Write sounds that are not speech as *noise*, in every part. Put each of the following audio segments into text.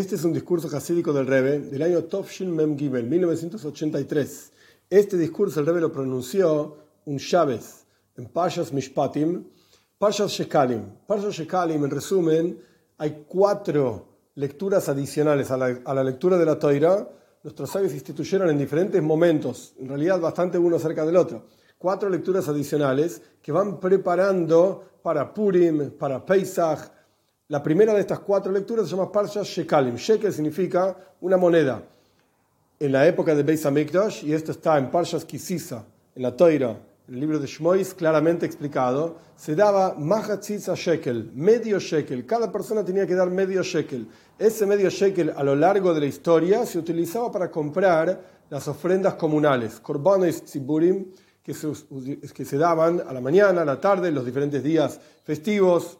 Este es un discurso hasídico del Rebbe del año Tovshin Mem Gimel, 1983. Este discurso el Rebbe lo pronunció un Shabes en Parshas Mishpatim, Parshas Shekalim. Parshas Shekalim, en resumen, hay cuatro lecturas adicionales a la, a la lectura de la Toira. Nuestros sabios instituyeron en diferentes momentos, en realidad bastante uno cerca del otro, cuatro lecturas adicionales que van preparando para Purim, para Pesach, la primera de estas cuatro lecturas se llama Parsha Shekalim. Shekel significa una moneda. En la época de Beis Hamikdash, y esto está en Parshas Kisisa, en la Toira, en el libro de Shmois, claramente explicado, se daba Mahatzitza Shekel, medio Shekel. Cada persona tenía que dar medio Shekel. Ese medio Shekel a lo largo de la historia se utilizaba para comprar las ofrendas comunales, Korbanos Tziburim, que se, que se daban a la mañana, a la tarde, los diferentes días festivos,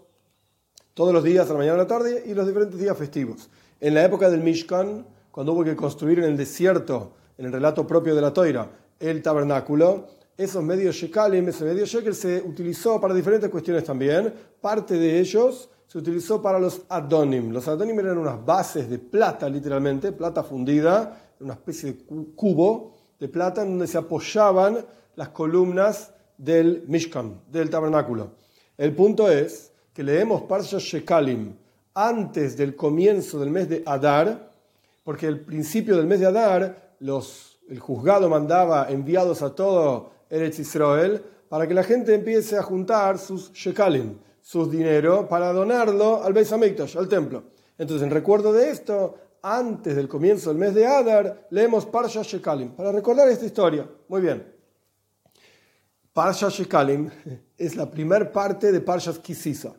todos los días, a la mañana a la tarde y los diferentes días festivos. En la época del Mishkan, cuando hubo que construir en el desierto, en el relato propio de la Toira, el tabernáculo, esos medios shekalim, ese medio shekel se utilizó para diferentes cuestiones también. Parte de ellos se utilizó para los adonim. Los adonim eran unas bases de plata, literalmente, plata fundida, una especie de cubo de plata en donde se apoyaban las columnas del Mishkan, del tabernáculo. El punto es leemos Parsha Shekalim antes del comienzo del mes de Adar, porque el principio del mes de Adar, el juzgado mandaba enviados a todo Eretz Israel para que la gente empiece a juntar sus Shekalim, sus dinero, para donarlo al Beis Hamikdash, al templo. Entonces, en recuerdo de esto, antes del comienzo del mes de Adar, leemos Parsha Shekalim, para recordar esta historia. Muy bien. Parsha Shekalim *laughs* es la primera parte de Parshas Kisisa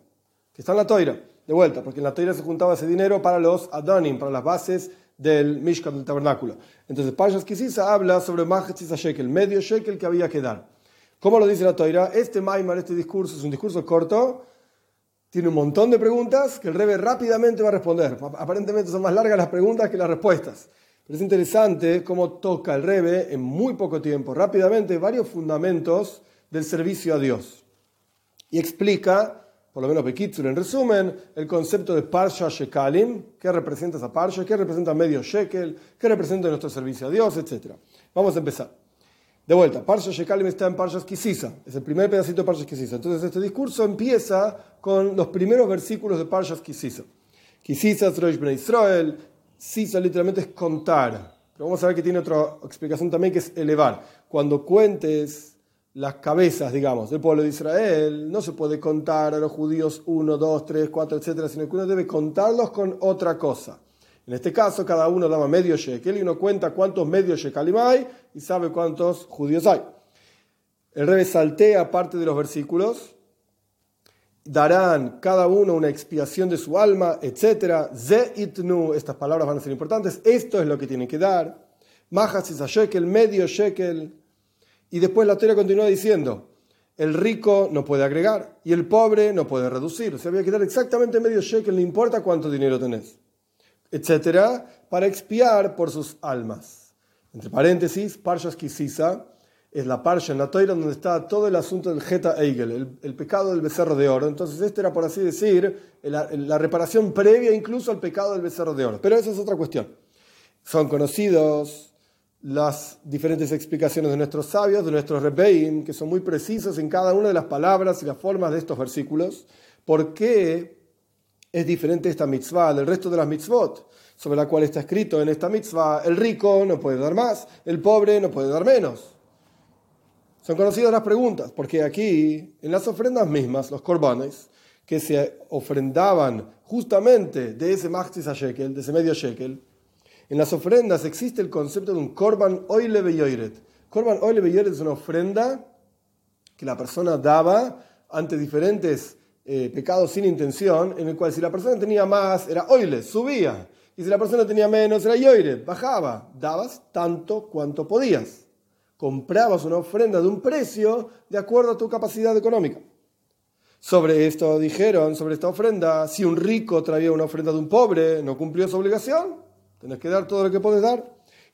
que está en la toira, de vuelta, porque en la toira se juntaba ese dinero para los Adonim, para las bases del Mishkan, del tabernáculo. Entonces, Pashas Kisisa habla sobre Mahatzisa Shekel, medio Shekel que había que dar. ¿Cómo lo dice la toira? Este Maimar, este discurso, es un discurso corto, tiene un montón de preguntas que el Rebe rápidamente va a responder. Aparentemente son más largas las preguntas que las respuestas. Pero es interesante cómo toca el Rebe en muy poco tiempo, rápidamente, varios fundamentos del servicio a Dios. Y explica por lo menos Bekitsur en resumen, el concepto de Parsha Shekalim, qué representa esa Parsha, qué representa medio Shekel, qué representa nuestro servicio a Dios, etc. Vamos a empezar. De vuelta, Parsha Shekalim está en Parsha Kisisa, es el primer pedacito de Parsha Kisisa. Entonces este discurso empieza con los primeros versículos de Parsha Kisisa. Kisisa es Rosh Ben Israel, Sisa literalmente es contar. Pero vamos a ver que tiene otra explicación también que es elevar. Cuando cuentes las cabezas, digamos, del pueblo de Israel, no se puede contar a los judíos uno, dos, tres, cuatro, etcétera, sino que uno debe contarlos con otra cosa. En este caso, cada uno daba medio shekel y uno cuenta cuántos medios shekalim hay y sabe cuántos judíos hay. El rey saltea parte de los versículos, darán cada uno una expiación de su alma, etcétera. Ze itnu, estas palabras van a ser importantes, esto es lo que tienen que dar. Majas shekel, medio shekel, y después la teoría continúa diciendo, el rico no puede agregar y el pobre no puede reducir. Se había que dar exactamente medio shekel, no importa cuánto dinero tenés, etcétera, para expiar por sus almas. Entre paréntesis, Parshas Kisisa es la parsha en la toira donde está todo el asunto del Geta Eigel, el, pecado del becerro de oro. Entonces, este era, por así decir, la, la reparación previa incluso al pecado del becerro de oro. Pero esa es otra cuestión. Son conocidos las diferentes explicaciones de nuestros sabios, de nuestros rebeim, que son muy precisos en cada una de las palabras y las formas de estos versículos, por qué es diferente esta mitzvah del resto de las mitzvot, sobre la cual está escrito en esta mitzvah, el rico no puede dar más, el pobre no puede dar menos. Son conocidas las preguntas, porque aquí, en las ofrendas mismas, los korbanes, que se ofrendaban justamente de ese machtis a shekel, de ese medio shekel, en las ofrendas existe el concepto de un korban oile beyoiret. Korban oile beyoiret es una ofrenda que la persona daba ante diferentes eh, pecados sin intención, en el cual si la persona tenía más era oile, subía. Y si la persona tenía menos era yoiret, bajaba. Dabas tanto cuanto podías. Comprabas una ofrenda de un precio de acuerdo a tu capacidad económica. Sobre esto dijeron, sobre esta ofrenda, si un rico traía una ofrenda de un pobre, no cumplió su obligación, Tenés que dar todo lo que puedes dar.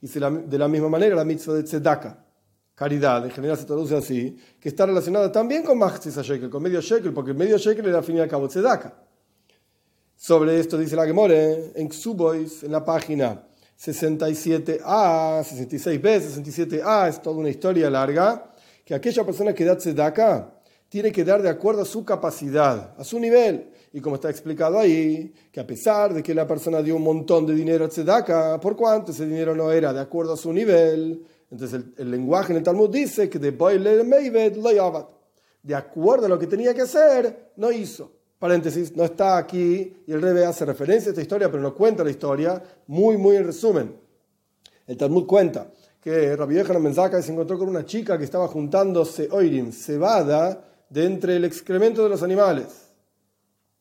Y de la misma manera la mitzvah de tzedaka, caridad, en general se traduce así, que está relacionada también con Maxis Shekel, con medio shekel, porque medio shekel era al fin y al cabo tzedaka. Sobre esto dice la Gemore en Xubois, en la página 67a, 66b, 67a, es toda una historia larga, que aquella persona que da tzedaka tiene que dar de acuerdo a su capacidad, a su nivel. Y como está explicado ahí, que a pesar de que la persona dio un montón de dinero a tzedaka, por cuanto ese dinero no era de acuerdo a su nivel, entonces el, lenguaje en el Talmud dice que de de acuerdo a lo que tenía que hacer, no hizo. Paréntesis, no está aquí y el Rebe hace referencia a esta historia, pero no cuenta la historia, muy, muy en resumen. El Talmud cuenta que Rabbi Yohanan Menzaka se encontró con una chica que estaba juntándose oirim, cebada, de entre el excremento de los animales.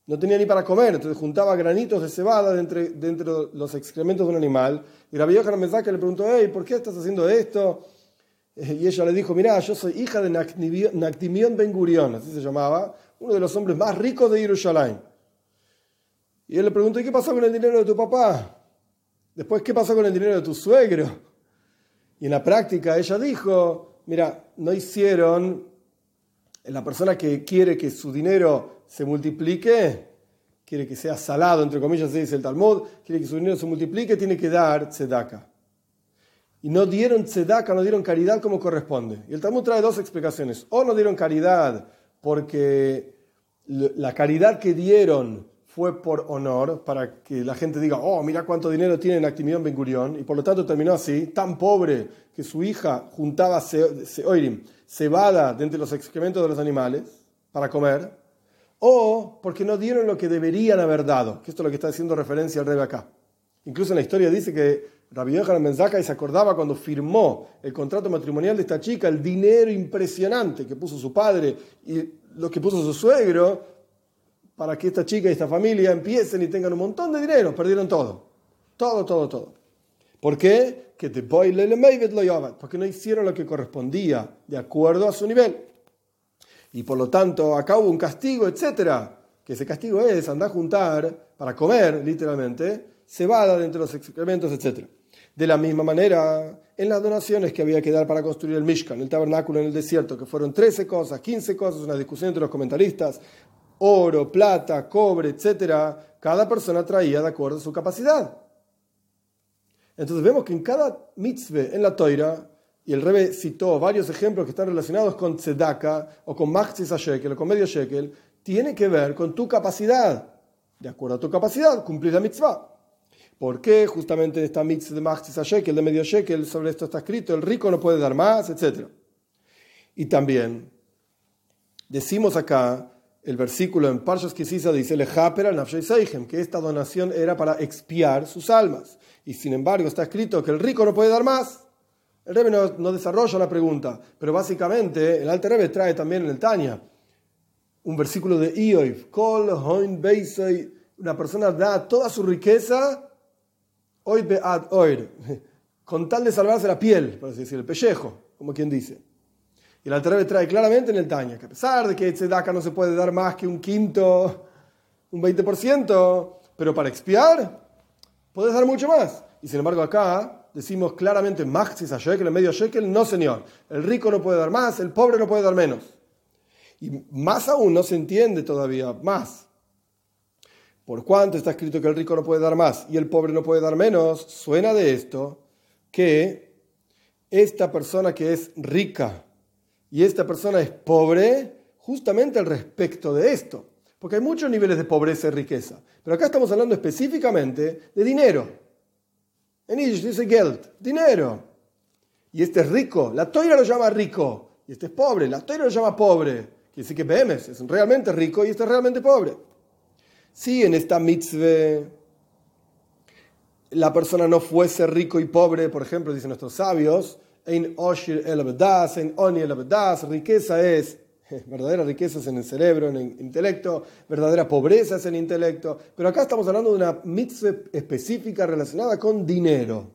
No tenía ni para comer, entonces juntaba granitos de cebada de entre, de los excrementos de un animal. Y Rabbi Yohanan Menzaka le preguntó, hey, ¿por qué estás haciendo esto? Y ella le dijo, mira, yo soy hija de Nactimión Ben Gurion, así se llamaba, uno de los hombres más ricos de Jerusalén. Y él le preguntó, ¿y qué pasó con el dinero de tu papá? Después, ¿qué pasó con el dinero de tu suegro? Y en la práctica ella dijo, mira, no hicieron, la persona que quiere que su dinero se multiplique, quiere que sea salado, entre comillas, dice el Talmud, quiere que su dinero se multiplique, tiene que dar tzedaka. Y no dieron tzedaka, no dieron caridad como corresponde. Y el Talmud trae dos explicaciones. O no dieron caridad porque la caridad que dieron fue por honor, para que la gente diga, oh, mira cuánto dinero tiene en Actimión Ben Gurión, y por lo tanto terminó así, tan pobre que su hija juntaba cebada de entre los excrementos de los animales para comer, o porque no dieron lo que deberían haber dado, esto es lo que está haciendo referencia al rey acá. Incluso en la historia dice que Rabbi Yohanan Menzaca y se acordaba cuando firmó el contrato matrimonial de esta chica, el dinero impresionante que puso su padre y lo que puso su suegro para que esta chica y esta familia empiecen y tengan un montón de dinero. Perdieron todo. Todo, todo, todo. ¿Por qué? Que porque no hicieron lo que correspondía de acuerdo a su nivel. Y por lo tanto, acá hubo un castigo, etcétera. Que ese castigo es andar a juntar para comer, literalmente, cebada de entre los excrementos, etc. De la misma manera, en las donaciones que había que dar para construir el Mishkan, el tabernáculo en el desierto, que fueron 13 cosas, 15 cosas, una discusión entre los comentaristas, oro, plata, cobre, etc., cada persona traía de acuerdo a su capacidad. Entonces vemos que en cada mitzvah en la toira, y el Rebe citó varios ejemplos que están relacionados con tzedaka o con machzis a shekel o con medio shekel, tiene que ver con tu capacidad. De acuerdo a tu capacidad, cumplir la mitzvah. ¿Por qué justamente esta mix de Machtis a Shekel, de medio Shekel, sobre esto está escrito, el rico no puede dar más, etc. Y también decimos acá, el versículo en Parshas Kisisa dice, que esta donación era para expiar sus almas. Y sin embargo está escrito que el rico no puede dar más. El Rebbe no, desarrolla la pregunta, pero básicamente el Alter Rebbe trae también en el Tanya un versículo de Ioiv, una persona da toda su riqueza hoy bead oir, *laughs* con tal de salvarse la piel, por así decir, el pellejo, como quien dice. Y el Altarebe trae claramente en el Taña que a pesar de que Tzedaka no se puede dar más que un quinto, un 20%, pero para expiar, puedes dar mucho más. Y sin embargo acá decimos claramente, Maxis a shekel, medio shekel, no señor. El rico no puede dar más, el pobre no puede dar menos. Y más aún no se entiende todavía más por cuanto está escrito que el rico no puede dar más y el pobre no puede dar menos, suena de esto que esta persona que es rica y esta persona es pobre, justamente al respecto de esto. Porque hay muchos niveles de pobreza y riqueza. Pero acá estamos hablando específicamente de dinero. En Yiddish dice Geld, dinero. Y este es rico. La toira lo llama rico. Y este es pobre. La toira lo llama pobre. Quiere decir que Behemes es realmente rico y este es realmente pobre. Si en esta mitzvah la persona no fuese rico y pobre, por ejemplo, dicen nuestros sabios, en Oshir el riqueza es, *laughs* verdadera riqueza es en el cerebro, en el intelecto, verdadera pobreza es en el intelecto, pero acá estamos hablando de una mitzvah específica relacionada con dinero,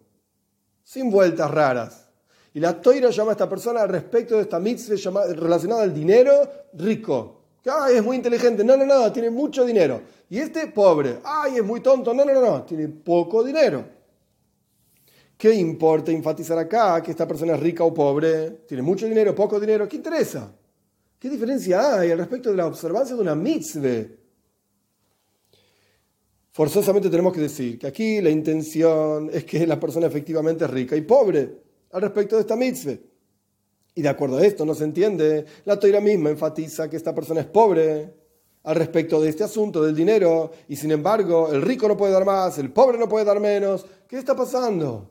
sin vueltas raras. Y la toira llama a esta persona al respecto de esta mitzvah relacionada al dinero rico. Ay, es muy inteligente. No, no, no, tiene mucho dinero. Y este pobre. Ay, es muy tonto. No, no, no, no, tiene poco dinero. ¿Qué importa enfatizar acá que esta persona es rica o pobre? ¿Tiene mucho dinero, poco dinero? ¿Qué interesa? ¿Qué diferencia hay al respecto de la observancia de una mitzvah? forzosamente tenemos que decir que aquí la intención es que la persona efectivamente es rica y pobre al respecto de esta mitzvah. Y de acuerdo a esto no se entiende, la toira misma enfatiza que esta persona es pobre al respecto de este asunto del dinero y sin embargo el rico no puede dar más, el pobre no puede dar menos. ¿Qué está pasando?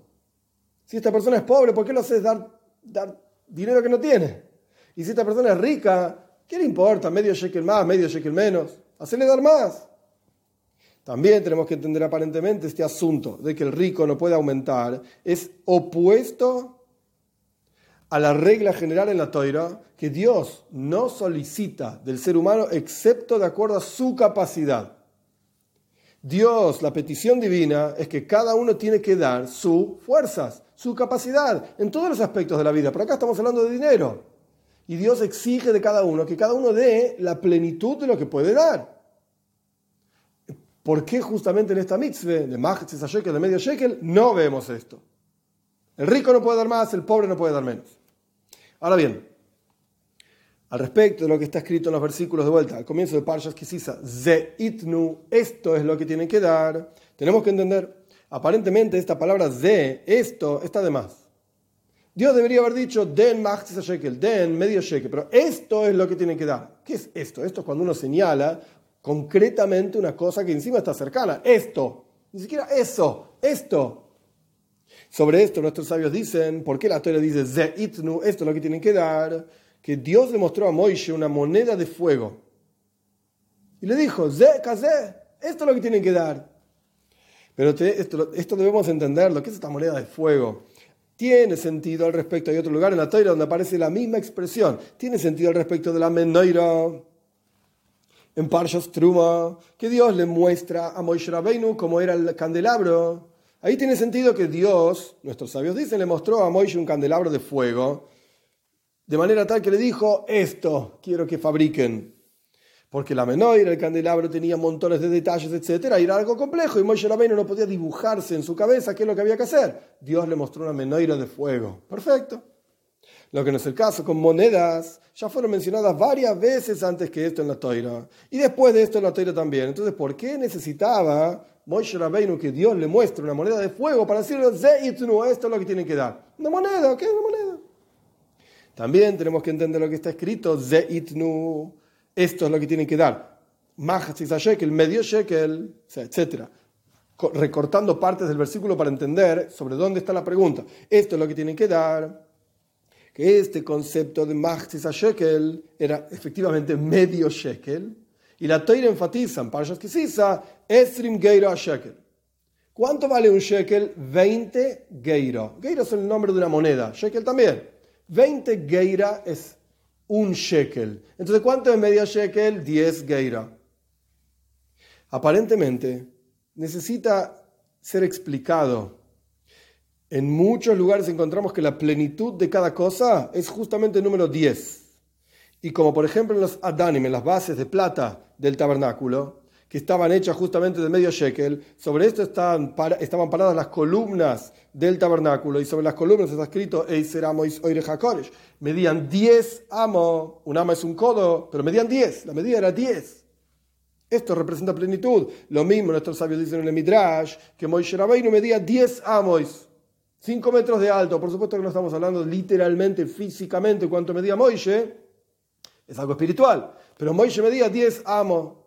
Si esta persona es pobre, ¿por qué lo haces dar, dar dinero que no tiene? Y si esta persona es rica, ¿qué le importa? Medio shekel más, medio shekel menos. Hacerle dar más. También tenemos que entender aparentemente este asunto de que el rico no puede aumentar. Es opuesto a la regla general en la toira que Dios no solicita del ser humano excepto de acuerdo a su capacidad. Dios, la petición divina es que cada uno tiene que dar sus fuerzas, su capacidad, en todos los aspectos de la vida. Pero acá estamos hablando de dinero. Y Dios exige de cada uno que cada uno dé la plenitud de lo que puede dar. ¿Por qué justamente en esta mitzvah de Mahtzis Shekel, de medio Shekel, no vemos esto? El rico no puede dar más, el pobre no puede dar menos. Ahora bien, al respecto de lo que está escrito en los versículos de vuelta, al comienzo de Parshas Kisisa, Ze itnu, esto es lo que tienen que dar, tenemos que entender, aparentemente esta palabra Ze, esto, está de más. Dios debería haber dicho den machtis shekel, den medio shekel, pero esto es lo que tienen que dar. ¿Qué es esto? Esto es cuando uno señala concretamente una cosa que encima está cercana. Esto, ni siquiera eso, esto. Sobre esto nuestros sabios dicen, ¿por qué la Torah dice Ze itnu? Esto es lo que tienen que dar, que Dios le mostró a Moishe una moneda de fuego. Y le dijo, Ze esto es lo que tienen que dar. Pero esto, esto debemos entenderlo, ¿qué es esta moneda de fuego? Tiene sentido al respecto, hay otro lugar en la Torah donde aparece la misma expresión. Tiene sentido al respecto de la menoira en Parshas Truma, que Dios le muestra a Moishe Rabbeinu cómo era el candelabro Ahí tiene sentido que Dios, nuestros sabios dicen, le mostró a Moisés un candelabro de fuego, de manera tal que le dijo, esto quiero que fabriquen. Porque la menoira, el candelabro tenía montones de detalles, etc. Era algo complejo y Moisés Rabbeinu no podía dibujarse en su cabeza qué es lo que había que hacer. Dios le mostró una menoira de fuego. Perfecto. Lo que no es el caso con monedas, ya fueron mencionadas varias veces antes que esto en la toira. Y después de esto en la toira también. Entonces, ¿por qué necesitaba Moshe Rabbeinu que Dios le muestre una moneda de fuego para decirle, esto es lo que tiene que dar. Una moneda, ¿qué es una moneda? También tenemos que entender lo que está escrito, Zeitnu, esto es lo que tiene que dar. shekel, medio shekel, etc. Recortando partes del versículo para entender sobre dónde está la pregunta. Esto es lo que tiene que dar. Que este concepto de shekel era efectivamente medio shekel y la Teira enfatiza en Parshas Kisisa, Esrim Geiro a Shekel. ¿Cuánto vale un shekel? 20 geiro. Geiro es el nombre de una moneda, shekel también. 20 geira es un shekel. Entonces, ¿cuánto es medio shekel? 10 geira. Aparentemente, necesita ser explicado. En muchos lugares encontramos que la plenitud de cada cosa es justamente el número 10. Y como por ejemplo en los Adanim, en las bases de plata del tabernáculo, que estaban hechas justamente de medio shekel, sobre esto estaban, estaban paradas las columnas del tabernáculo y sobre las columnas está escrito Eiser Amois Oire Medían 10 amos, un amo es un codo, pero medían 10, la medida era 10. Esto representa plenitud. Lo mismo nuestros sabios dicen en el Midrash, que Moishe Rabbeinu medía 10 amos, 5 metros de alto. Por supuesto que no estamos hablando literalmente, físicamente, cuánto medía Moishe, es algo espiritual. Pero Moishe medía 10 amos.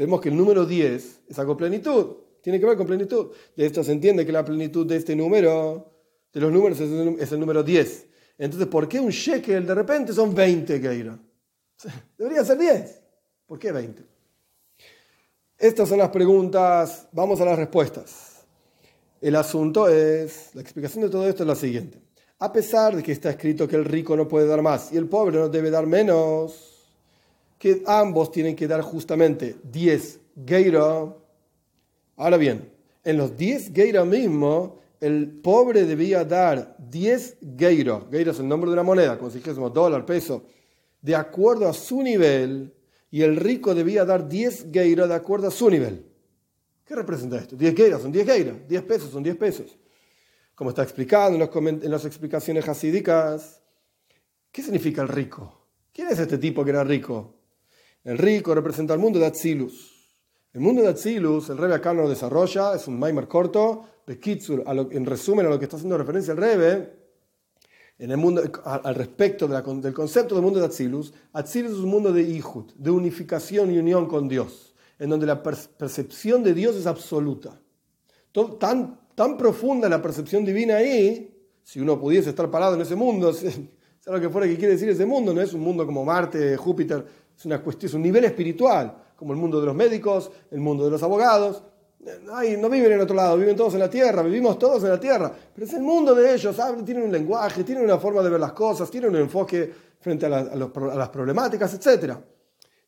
Vemos que el número 10 es algo plenitud. Tiene que ver con plenitud. De esto se entiende que la plenitud de este número, de los números, es el número 10. Entonces, ¿por qué un shekel de repente son 20 Geira? Debería ser 10. ¿Por qué 20? Estas son las preguntas. Vamos a las respuestas. El asunto es, la explicación de todo esto es la siguiente. A pesar de que está escrito que el rico no puede dar más y el pobre no debe dar menos, que ambos tienen que dar justamente 10 geira. Ahora bien, en los 10 geira mismo, el pobre debía dar 10 geira. Geira es el nombre de una moneda, como si dijésemos dólar, peso, de acuerdo a su nivel, y el rico debía dar 10 geira de acuerdo a su nivel. ¿Qué representa esto? 10 geira son 10 geira, 10 pesos son 10 pesos. Como está explicado en, las explicaciones hasídicas, ¿qué significa el rico? ¿Quién es este tipo que era rico? El rico representa al mundo de Atzilus. El mundo de Atzilus, el Rebe acá no lo desarrolla, es un Maimer corto, Bekitsur, en resumen a lo que está haciendo referencia el Rebe, en el mundo, al respecto del concepto del mundo de Atzilus, Atzilus es un mundo de Ihud, de unificación y unión con Dios, en donde la percepción de Dios es absoluta. tan, tan profunda la percepción divina ahí, si uno pudiese estar parado en ese mundo, *laughs* sea lo que fuera que quiere decir ese mundo, no es un mundo como Marte, Júpiter, es una cuestión, es un nivel espiritual como el mundo de los médicos, el mundo de los abogados. Ay, no viven en otro lado, viven todos en la tierra, vivimos todos en la tierra, pero es el mundo de ellos, tienen un lenguaje, tienen una forma de ver las cosas, tienen un enfoque frente a, las problemáticas, etc.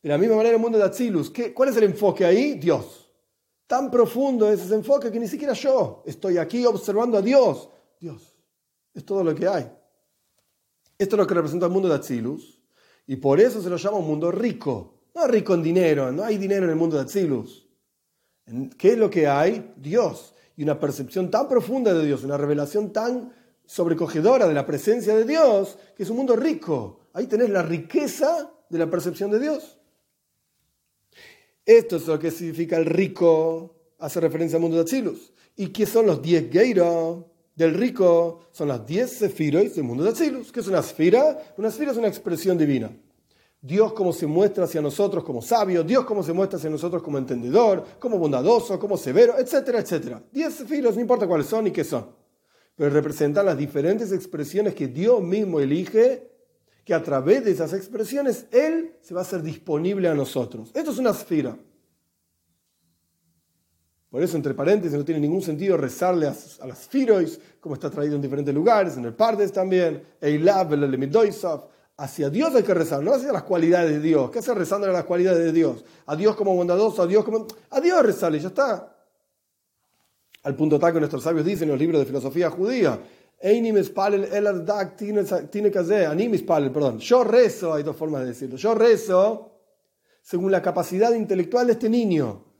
De la misma manera el mundo de Atzilus, ¿cuál es el enfoque ahí? Dios. Tan profundo es ese enfoque que ni siquiera yo estoy aquí observando a Dios. Dios, es todo lo que hay. Esto es lo que representa el mundo de Atzilus, y por eso se lo llama un mundo rico, no rico en dinero, no hay dinero en el mundo de Atzilus. ¿Qué es lo que hay? Dios. Y una percepción tan profunda de Dios, una revelación tan sobrecogedora de la presencia de Dios, que es un mundo rico. Ahí tenés la riqueza de la percepción de Dios. Esto es lo que significa el rico, hace referencia al mundo de Atzilus. ¿Y qué son los diez Geiro del rico? Son las diez Sefiros del mundo de Atzilus. ¿Qué es una esfera? Una esfera es una expresión divina. Dios como se muestra hacia nosotros como sabio, Dios como se muestra hacia nosotros como entendedor, como bondadoso, como severo, etcétera, etcétera. Diez filos, no importa cuáles son ni qué son, pero representan las diferentes expresiones que Dios mismo elige, que a través de esas expresiones Él se va a hacer disponible a nosotros. Esto es una esfera. Por eso, entre paréntesis, no tiene ningún sentido rezarle a, las firois, como está traído en diferentes lugares, en el Pardes también, Eilab, el Lemidoisov, Hacia Dios hay que rezar, no hacia las cualidades de Dios. ¿Qué hace rezando a las cualidades de Dios? A Dios como bondadoso, a Dios como... A Dios rezarle, ya está. Al punto tal que nuestros sabios dicen en los libros de filosofía judía, perdón. Yo rezo, hay dos formas de decirlo. Yo rezo según la capacidad intelectual de este niño.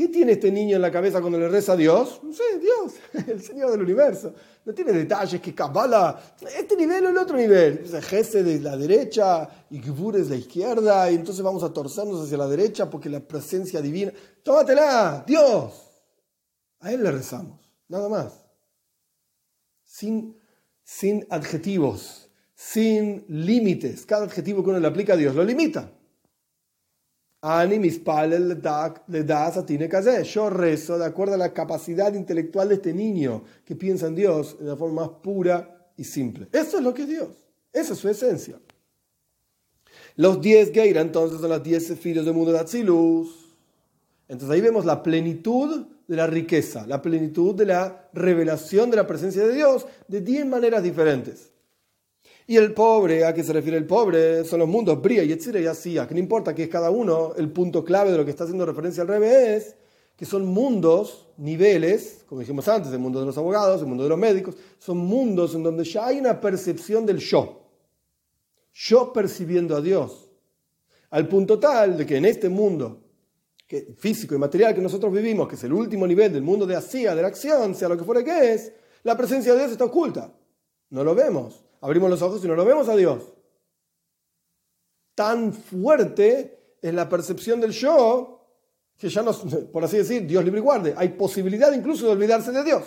¿Qué tiene este niño en la cabeza cuando le reza a Dios? No sé, Dios, *laughs* el Señor del universo. No tiene detalles que cabala este nivel o el otro nivel. Jese de la derecha y Gibur es la izquierda, y entonces vamos a torcernos hacia la derecha porque la presencia divina. Tómatela, Dios. A Él le rezamos, nada más. Sin, sin adjetivos, sin límites. Cada adjetivo que uno le aplica a Dios lo limita. Le das a tiene que Yo rezo de acuerdo a la capacidad intelectual de este niño que piensa en Dios de la forma más pura y simple. Eso es lo que es Dios. Esa es su esencia. Los 10 Geira entonces son las 10 sefiros del mundo de Atzilus. Entonces ahí vemos la plenitud de la riqueza, la plenitud de la revelación de la presencia de Dios de 10 maneras diferentes. Y el pobre, ¿a qué se refiere el pobre? Son los mundos Bria, Yetzira y Asía, que no importa que es cada uno, el punto clave de lo que está haciendo referencia al revés, que son mundos, niveles, como dijimos antes, el mundo de los abogados, el mundo de los médicos, son mundos en donde ya hay una percepción del yo. Yo percibiendo a Dios. Al punto tal de que en este mundo que, físico y material que nosotros vivimos, que es el último nivel del mundo de Asía, de la acción, sea lo que fuera que es, la presencia de Dios está oculta. No lo vemos abrimos los ojos y no lo vemos a Dios. Tan fuerte es la percepción del yo que ya no, por así decir, Dios libre y guarde. Hay posibilidad incluso de olvidarse de Dios,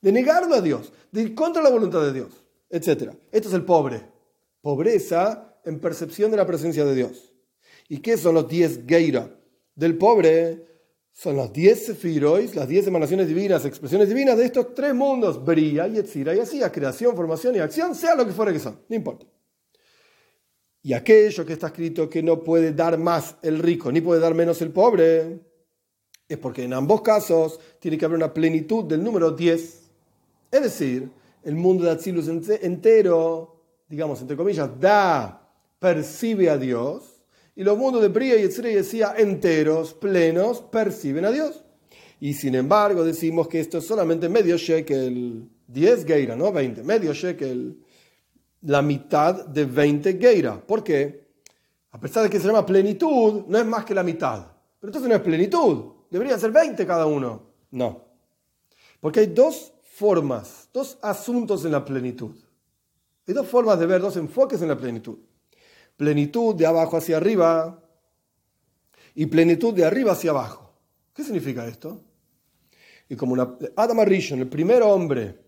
de negarlo a Dios, de ir contra la voluntad de Dios, etc. Esto es el pobre. Pobreza en percepción de la presencia de Dios. ¿Y qué son los diez geira? Del pobre son las diez sefirois, las diez emanaciones divinas, expresiones divinas de estos tres mundos, Bria, Yetzira y así, creación, formación y acción, sea lo que fuera que son, no importa. Y aquello que está escrito que no puede dar más el rico, ni puede dar menos el pobre, es porque en ambos casos tiene que haber una plenitud del número 10. Es decir, el mundo de Atzilus entero, digamos, entre comillas, da, percibe a Dios, y los mundos de Bria y Etzre decía enteros, plenos, perciben a Dios. Y sin embargo decimos que esto es solamente medio shekel, 10 geira, no 20, medio shekel, la mitad de 20 geira. ¿Por qué? A pesar de que se llama plenitud, no es más que la mitad. Pero entonces no es plenitud, debería ser 20 cada uno. No. Porque hay dos formas, dos asuntos en la plenitud. Hay dos formas de ver, dos enfoques en la plenitud plenitud de abajo hacia arriba y plenitud de arriba hacia abajo. ¿Qué significa esto? Y como una, Adam Arishon, el primer hombre,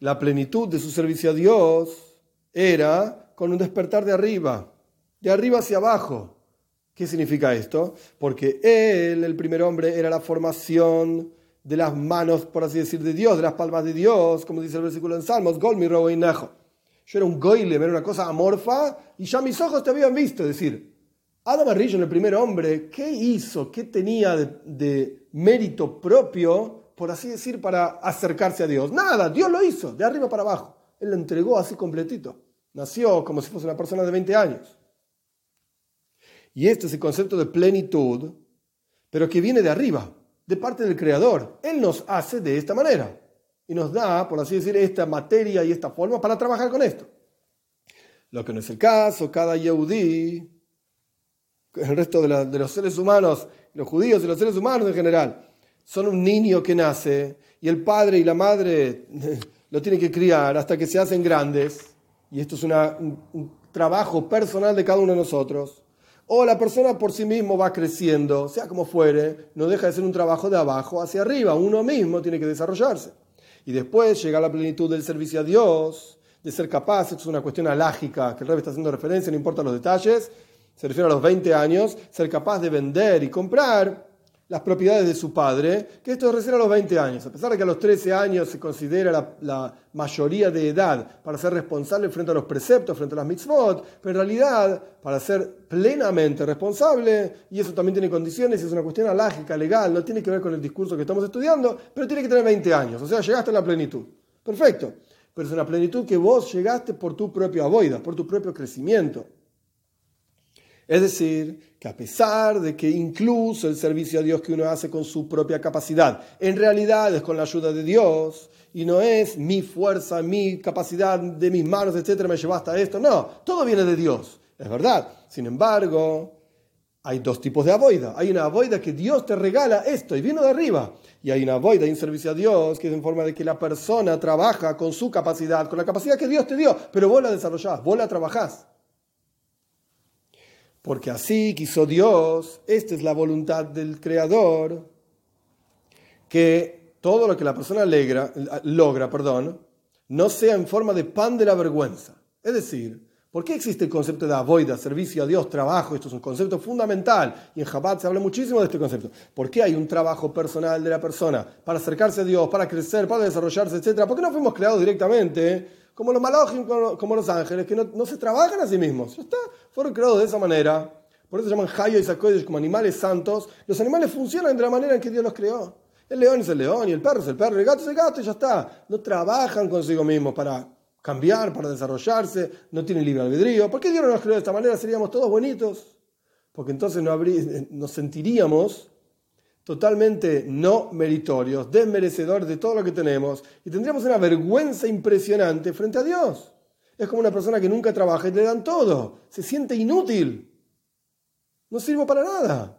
la plenitud de su servicio a Dios era con un despertar de arriba, de arriba hacia abajo. ¿Qué significa esto? Porque él, el primer hombre, era la formación de las manos, por así decir, de Dios, de las palmas de Dios, como dice el versículo en Salmos, Gol mi robo Yo era un goyle, era una cosa amorfa, y ya mis ojos te habían visto. Es decir, Adam Arishon, el primer hombre, ¿qué hizo? ¿Qué tenía de, mérito propio, por así decir, para acercarse a Dios? Nada, Dios lo hizo, de arriba para abajo. Él lo entregó así completito. Nació como si fuese una persona de 20 años. Y este es el concepto de plenitud, pero que viene de arriba de parte del Creador. Él nos hace de esta manera y nos da, por así decir, esta materia y esta forma para trabajar con esto. Lo que no es el caso, cada Yehudi, el resto de, los seres humanos, los judíos y los seres humanos en general, son un niño que nace y el padre y la madre *laughs* lo tienen que criar hasta que se hacen grandes. Y esto es un trabajo personal de cada uno de nosotros o la persona por sí mismo va creciendo, sea como fuere, no deja de ser un trabajo de abajo hacia arriba, uno mismo tiene que desarrollarse. Y después llega la plenitud del servicio a Dios, de ser capaz, esto es una cuestión alágica que el rey está haciendo referencia, no importa los detalles, se refiere a los 20 años, ser capaz de vender y comprar las propiedades de su padre, que esto es recién a los 20 años. A pesar de que a los 13 años se considera la, mayoría de edad para ser responsable frente a los preceptos, frente a las mitzvot, pero en realidad, para ser plenamente responsable, y eso también tiene condiciones, es una cuestión alágica, legal, no tiene que ver con el discurso que estamos estudiando, pero tiene que tener 20 años, o sea, llegaste a la plenitud. Perfecto. Pero es una plenitud que vos llegaste por tu propia avoida, por tu propio crecimiento. Es decir, que a pesar de que incluso el servicio a Dios que uno hace con su propia capacidad, en realidad es con la ayuda de Dios y no es mi fuerza, mi capacidad de mis manos, etcétera, me llevó hasta esto. No, todo viene de Dios, es verdad. Sin embargo, hay dos tipos de avoida. Hay una avoida que Dios te regala esto y viene de arriba. Y hay una avoida y un servicio a Dios que es en forma de que la persona trabaja con su capacidad, con la capacidad que Dios te dio, pero vos la desarrollás, vos la trabajás. Porque así quiso Dios, esta es la voluntad del Creador, que todo lo que la persona logra, logra perdón, no sea en forma de pan de la vergüenza. Es decir, ¿por qué existe el concepto de avoida, servicio a Dios, trabajo? Esto es un concepto fundamental y en Chabad se habla muchísimo de este concepto. ¿Por qué hay un trabajo personal de la persona para acercarse a Dios, para crecer, para desarrollarse, etcétera? ¿Por qué no fuimos creados directamente? Como los malajim, como los ángeles, que no, se trabajan a sí mismos. Ya está, fueron creados de esa manera. Por eso se llaman Hayo y Sakoides como animales santos. Los animales funcionan de la manera en que Dios los creó. El león es el león y el perro es el perro, el gato es el gato y ya está. No trabajan consigo mismos para cambiar, para desarrollarse, no tienen libre albedrío. ¿Por qué Dios no nos creó de esta manera? Seríamos todos bonitos. Porque entonces no nos sentiríamos totalmente no meritorios, desmerecedores de todo lo que tenemos y tendríamos una vergüenza impresionante frente a Dios. Es como una persona que nunca trabaja y le dan todo, se siente inútil, no sirve para nada.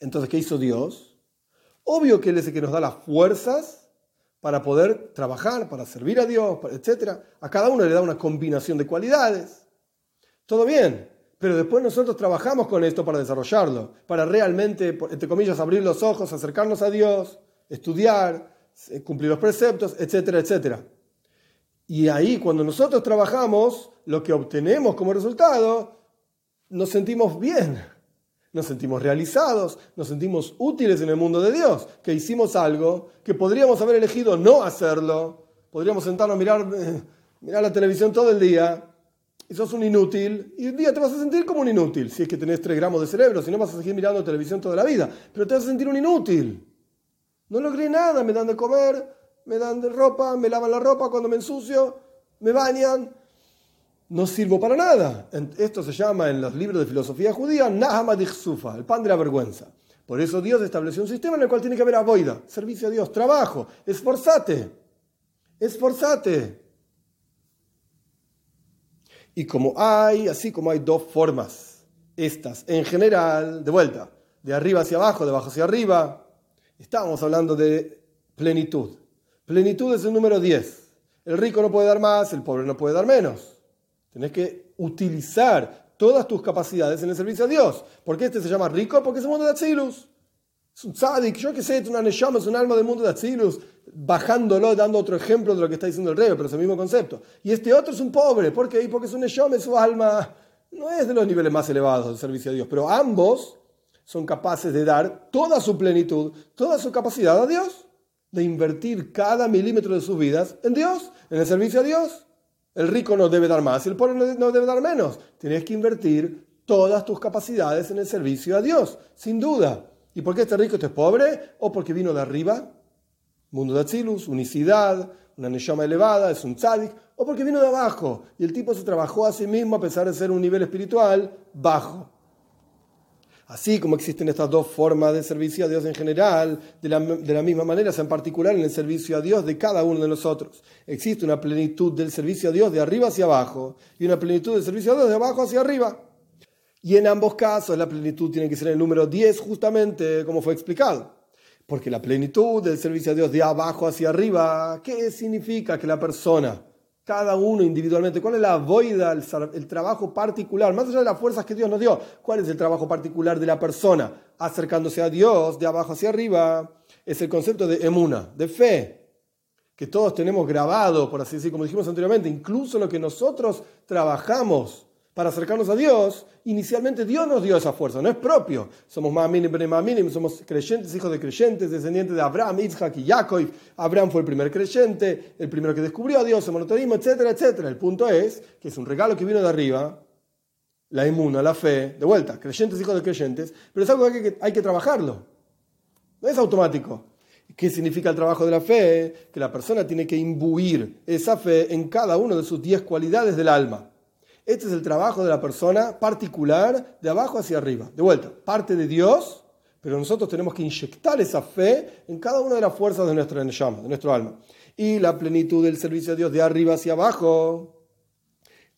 Entonces, ¿qué hizo Dios? Obvio que Él es el que nos da las fuerzas para poder trabajar, para servir a Dios, etc. A cada uno le da una combinación de cualidades. Todo bien, pero después nosotros trabajamos con esto para desarrollarlo, para realmente, entre comillas, abrir los ojos, acercarnos a Dios, estudiar, eh, cumplir los preceptos, etcétera, etcétera. Y ahí cuando nosotros trabajamos, lo que obtenemos como resultado, nos sentimos bien, nos sentimos realizados, nos sentimos útiles en el mundo de Dios, que hicimos algo que podríamos haber elegido no hacerlo, podríamos sentarnos a mirar, eh, mirar la televisión todo el día, y sos un inútil, y un día te vas a sentir como un inútil, si es que tenés 3 gramos de cerebro, si no vas a seguir mirando televisión toda la vida, pero te vas a sentir un inútil. No logré nada, me dan de comer, me dan de ropa, me lavan la ropa cuando me ensucio, me bañan, no sirvo para nada. Esto se llama en los libros de filosofía judía Nahama Sufa, el pan de la vergüenza. Por eso Dios estableció un sistema en el cual tiene que haber avoida, servicio a Dios, trabajo, esforzate, esforzate. Y como hay, así como hay dos formas, estas en general, de vuelta, de arriba hacia abajo, de abajo hacia arriba, estábamos hablando de plenitud. Plenitud es el número 10. El rico no puede dar más, el pobre no puede dar menos. Tenés que utilizar todas tus capacidades en el servicio a Dios. ¿Por qué este se llama rico? Porque es un mundo de Atsilus. Es un tzadik, yo qué sé, es una neshama, es un alma del mundo de Atzilus, bajándolo, dando otro ejemplo de lo que está diciendo el rey, pero es el mismo concepto. Y este otro es un pobre, ¿por qué? Porque es un neshama, su alma no es de los niveles más elevados del servicio a Dios, pero ambos son capaces de dar toda su plenitud, toda su capacidad a Dios, de invertir cada milímetro de sus vidas en Dios, en el servicio a Dios. El rico no debe dar más y el pobre no debe dar menos. Tienes que invertir todas tus capacidades en el servicio a Dios, sin duda. ¿Y por qué este rico este es pobre? ¿O porque vino de arriba? Mundo de Atzilus, unicidad, una neshama elevada, es un tzadik, o porque vino de abajo y el tipo se trabajó a sí mismo a pesar de ser un nivel espiritual bajo. Así como existen estas dos formas de servicio a Dios en general, de la, de la, misma manera, en particular en el servicio a Dios de cada uno de nosotros. Existe una plenitud del servicio a Dios de arriba hacia abajo y una plenitud del servicio a Dios de abajo hacia arriba. Y en ambos casos la plenitud tiene que ser el número 10 justamente como fue explicado. Porque la plenitud del servicio a Dios de abajo hacia arriba, ¿qué significa que la persona cada uno individualmente, cuál es la voida, el, trabajo particular, más allá de las fuerzas que Dios nos dio, cuál es el trabajo particular de la persona acercándose a Dios de abajo hacia arriba, es el concepto de emuna, de fe, que todos tenemos grabado, por así decir, como dijimos anteriormente, incluso lo que nosotros trabajamos para acercarnos a Dios, inicialmente Dios nos dio esa fuerza, no es propio. Somos más mínimos, somos creyentes, hijos de creyentes, descendientes de Abraham, Isaac y Jacob. Abraham fue el primer creyente, el primero que descubrió a Dios, el monoteísmo, etcétera, etcétera. El punto es que es un regalo que vino de arriba, la inmuna, la fe, de vuelta, creyentes, hijos de creyentes, pero es algo que hay que, hay que trabajarlo. No es automático. ¿Qué significa el trabajo de la fe? Que la persona tiene que imbuir esa fe en cada una de sus diez cualidades del alma. Este es el trabajo de la persona particular de abajo hacia arriba. De vuelta, parte de Dios, pero nosotros tenemos que inyectar esa fe en cada una de las fuerzas de nuestra llama, de nuestro alma. Y la plenitud del servicio a Dios de arriba hacia abajo,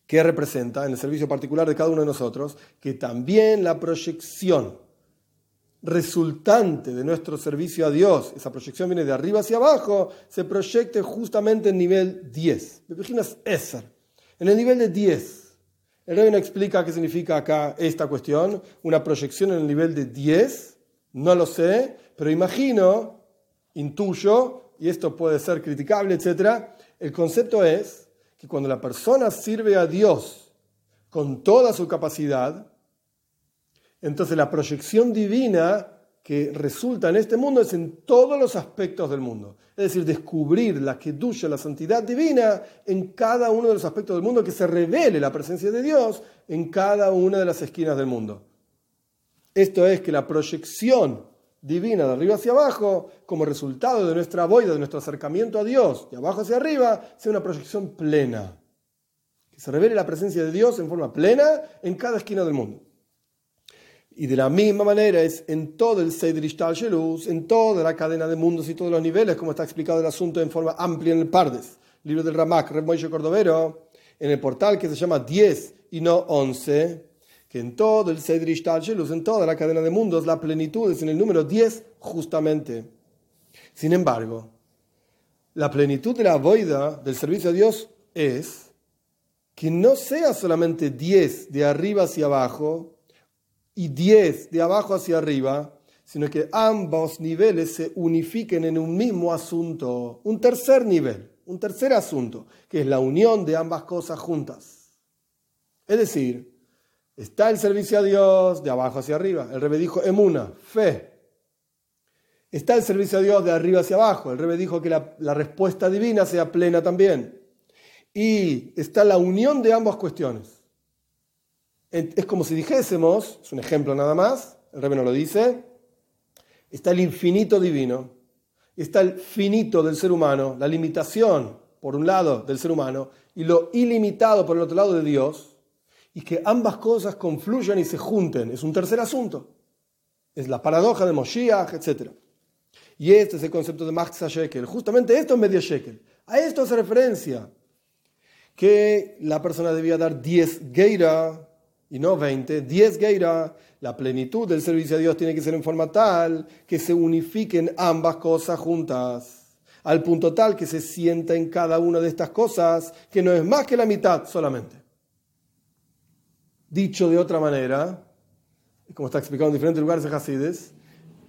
que representa en el servicio particular de cada uno de nosotros, que también la proyección resultante de nuestro servicio a Dios, esa proyección viene de arriba hacia abajo, se proyecte justamente en nivel 10. ¿Me imaginas Eser? En el nivel de 10 el rey no explica qué significa acá esta cuestión, una proyección en el nivel de 10, no lo sé, pero imagino, intuyo, y esto puede ser criticable, etc., el concepto es que cuando la persona sirve a Dios con toda su capacidad, entonces la proyección divina que resulta en este mundo es en todos los aspectos del mundo. Es decir, descubrir la que duya, la santidad divina en cada uno de los aspectos del mundo, que se revele la presencia de Dios en cada una de las esquinas del mundo. Esto es que la proyección divina de arriba hacia abajo, como resultado de nuestra boida, de nuestro acercamiento a Dios, de abajo hacia arriba, sea una proyección plena. Que se revele la presencia de Dios en forma plena en cada esquina del mundo. Y de la misma manera es en todo el Seder Shelus, en toda la cadena de mundos y todos los niveles, como está explicado el asunto en forma amplia en el Pardes, libro del Ramak, Moishe Cordovero, en el portal que se llama 10 y no 11, que en todo el Seder Shelus, en toda la cadena de mundos, la plenitud es en el número 10 justamente. Sin embargo, la plenitud de la voida del servicio a Dios es que no sea solamente 10 de arriba hacia abajo, y 10 de abajo hacia arriba, sino que ambos niveles se unifiquen en un mismo asunto, un tercer nivel, un tercer asunto, que es la unión de ambas cosas juntas. Es decir, está el servicio a Dios de abajo hacia arriba. El rebe dijo emuna, fe. Está el servicio a Dios de arriba hacia abajo. El rebe dijo que la, la respuesta divina sea plena también. Y está la unión de ambas cuestiones. Es como si dijésemos, es un ejemplo nada más, el rey no lo dice, está el infinito divino, está el finito del ser humano, la limitación por un lado del ser humano y lo ilimitado por el otro lado de Dios, y que ambas cosas confluyan y se junten, es un tercer asunto. Es la paradoja de Moshiach, etc. Y este es el concepto de Max Shekel. Justamente esto es medio Shekel. A esto hace referencia que la persona debía dar 10 Geira y no 20, 10 Geira, la plenitud del servicio a Dios tiene que ser en forma tal que se unifiquen ambas cosas juntas, al punto tal que se sienta en cada una de estas cosas que no es más que la mitad solamente. Dicho de otra manera, como está explicado en diferentes lugares de Hasides,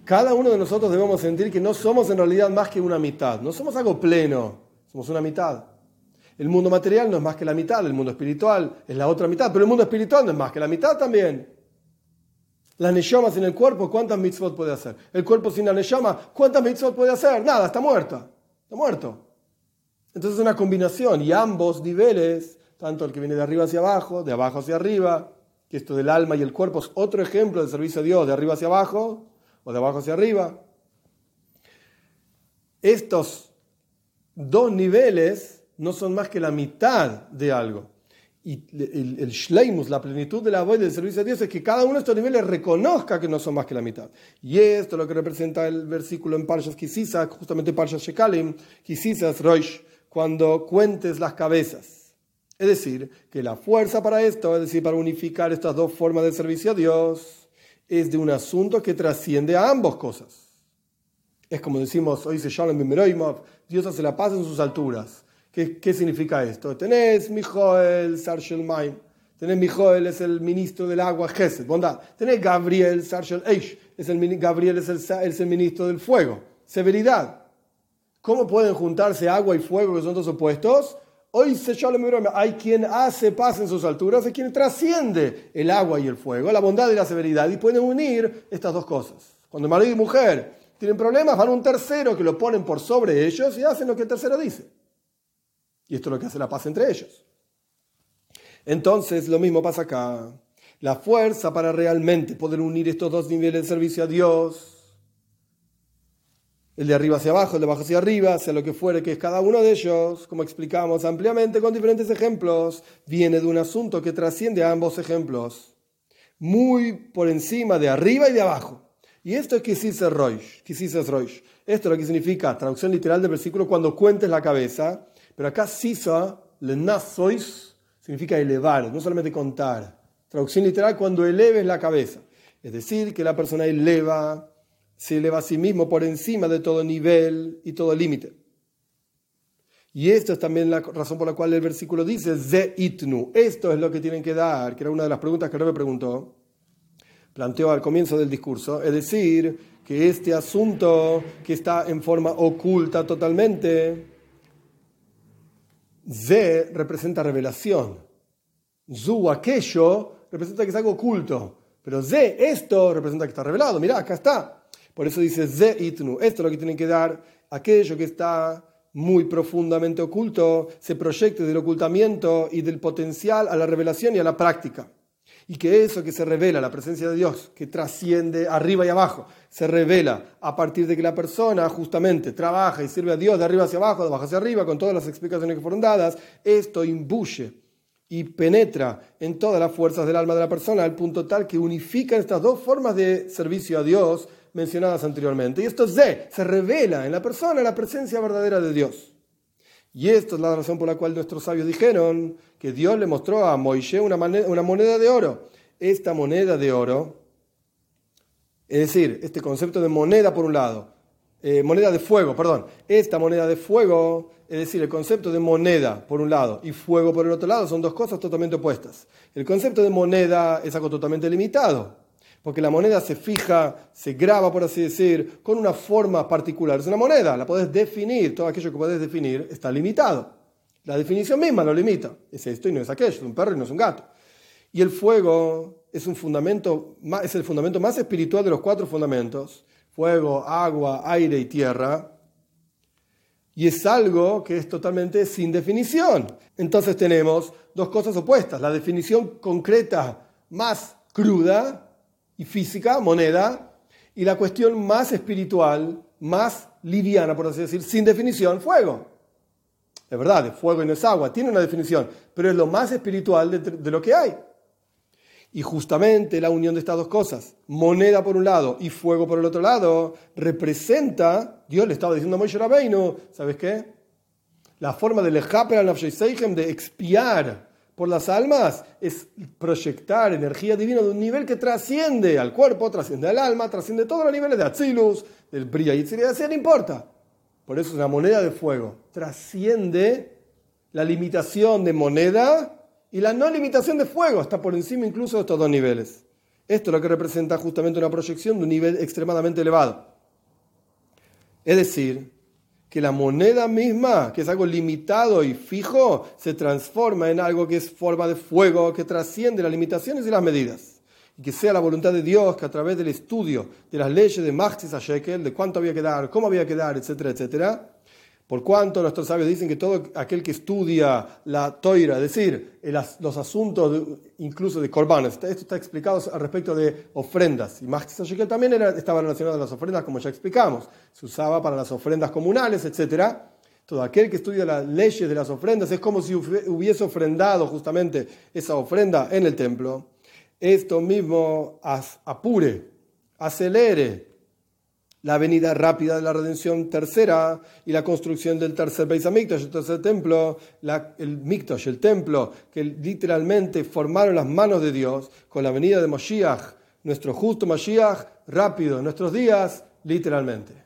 Cada uno de nosotros debemos sentir que no somos en realidad más que una mitad, no somos algo pleno, somos una mitad. El mundo material no es más que la mitad, el mundo espiritual es la otra mitad, pero el mundo espiritual no es más que la mitad también. La neshama sin el cuerpo, ¿cuántas mitzvot puede hacer? El cuerpo sin la neshama, ¿cuántas mitzvot puede hacer? Nada, está muerta, está muerto. Entonces es una combinación y ambos niveles, tanto el que viene de arriba hacia abajo, de abajo hacia arriba, que esto del alma y el cuerpo es otro ejemplo del servicio a Dios, de arriba hacia abajo o de abajo hacia arriba. Estos dos niveles no son más que la mitad de algo. Y el, el shleimus, la plenitud de la voz del servicio a Dios es que cada uno de estos niveles reconozca que no son más que la mitad. Y esto es lo que representa el versículo en Parshas Kisisa, justamente Parshas Shekalim, Kisisas Roish, cuando cuentes las cabezas. Es decir, que la fuerza para esto, es decir, para unificar estas dos formas de servicio a Dios, es de un asunto que trasciende a ambas cosas. Es como decimos, hoy se Shalom Dios hace la paz en sus alturas. ¿Qué, ¿Qué, significa esto? Tenés Mijoel Sarshel Maim. Tenés Mijoel, es el ministro del agua, Gesed, bondad. Tenés Gabriel Sarshel Eish, es el, Gabriel es el, es el ministro del fuego, severidad. ¿Cómo pueden juntarse agua y fuego, que son dos opuestos? Hoy se hay quien hace paz en sus alturas, hay quien trasciende el agua y el fuego, la bondad y la severidad, y pueden unir estas dos cosas. Cuando marido y mujer tienen problemas, van a un tercero que lo ponen por sobre ellos y hacen lo que el tercero dice. Y esto es lo que hace la paz entre ellos. Entonces, lo mismo pasa acá. La fuerza para realmente poder unir estos dos niveles de servicio a Dios el de arriba hacia abajo, el de abajo hacia arriba, sea lo que fuere que es cada uno de ellos, como explicamos ampliamente con diferentes ejemplos, viene de un asunto que trasciende a ambos ejemplos, muy por encima de arriba y de abajo. Y esto es Kisisa Roish, Roish. Esto es lo que significa, traducción literal del versículo, cuando cuentes la cabeza, pero acá Sisa, sois, significa elevar, no solamente contar. Traducción literal, cuando eleves la cabeza. Es decir, que la persona eleva se eleva a sí mismo por encima de todo nivel y todo límite. Y esto es también la razón por la cual el versículo dice, Ze itnu, esto es lo que tienen que dar, que era una de las preguntas que Rebe preguntó, planteó al comienzo del discurso, es decir, que este asunto que está en forma oculta totalmente, Ze representa revelación, Zu, aquello, representa que es algo oculto, pero Ze, esto, representa que está revelado, mirá, acá está. Por eso dice Ze itnu. Esto es lo que tienen que dar. Aquello que está muy profundamente oculto se proyecte del ocultamiento y del potencial a la revelación y a la práctica. Y que eso que se revela, la presencia de Dios, que trasciende arriba y abajo, se revela a partir de que la persona justamente trabaja y sirve a Dios de arriba hacia abajo, de abajo hacia arriba, con todas las explicaciones que fueron dadas, esto imbuye y penetra en todas las fuerzas del alma de la persona al punto tal que unifica estas dos formas de servicio a Dios mencionadas anteriormente. Y esto es se revela en la persona la presencia verdadera de Dios. Y esta es la razón por la cual nuestros sabios dijeron que Dios le mostró a Moisés una, moneda de oro. Esta moneda de oro, es decir, este concepto de moneda por un lado, eh, moneda de fuego, perdón, esta moneda de fuego, es decir, el concepto de moneda por un lado y fuego por el otro lado son dos cosas totalmente opuestas. El concepto de moneda es algo totalmente limitado porque la moneda se fija, se graba, por así decir, con una forma particular. Es una moneda, la podés definir, todo aquello que podés definir está limitado. La definición misma lo limita. Es esto y no es aquello, es un perro y no es un gato. Y el fuego es, un fundamento, es el fundamento más espiritual de los cuatro fundamentos. Fuego, agua, aire y tierra. Y es algo que es totalmente sin definición. Entonces tenemos dos cosas opuestas. La definición concreta más cruda y física, moneda, y la cuestión más espiritual, más liviana, por así decir, sin definición, fuego. Es verdad, es fuego y no es agua, tiene una definición, pero es lo más espiritual de, lo que hay. Y justamente la unión de estas dos cosas, moneda por un lado y fuego por el otro lado, representa, Dios le estaba diciendo a Moshe Rabbeinu, ¿sabes qué? La forma de lejaper al de expiar por las almas es proyectar energía divina de un nivel que trasciende al cuerpo, trasciende al alma, trasciende todos los niveles de Atzilus, del Bria y Yitzhak, no importa. Por eso es una moneda de fuego. Trasciende la limitación de moneda y la no limitación de fuego. Está por encima incluso de estos dos niveles. Esto es lo que representa justamente una proyección de un nivel extremadamente elevado. Es decir, que la moneda misma, que es algo limitado y fijo, se transforma en algo que es forma de fuego, que trasciende las limitaciones y las medidas. Y que sea la voluntad de Dios que a través del estudio de las leyes de Maxis a Shekel, de cuánto había que dar, cómo había que dar, etcétera, etcétera, por cuanto nuestros sabios dicen que todo aquel que estudia la toira, es decir, los asuntos incluso de corbanes, esto está explicado al respecto de ofrendas, y Maxis Shekel también era, estaba relacionado a las ofrendas, como ya explicamos, se usaba para las ofrendas comunales, etc. Todo aquel que estudia las leyes de las ofrendas es como si hubiese ofrendado justamente esa ofrenda en el templo. Esto mismo apure, acelere la venida rápida de la redención tercera y la construcción del tercer Beis el tercer templo, el Mikdash, el templo, que literalmente formaron las manos de Dios con la venida de Moshiach, nuestro justo Moshiach, rápido en nuestros días, literalmente.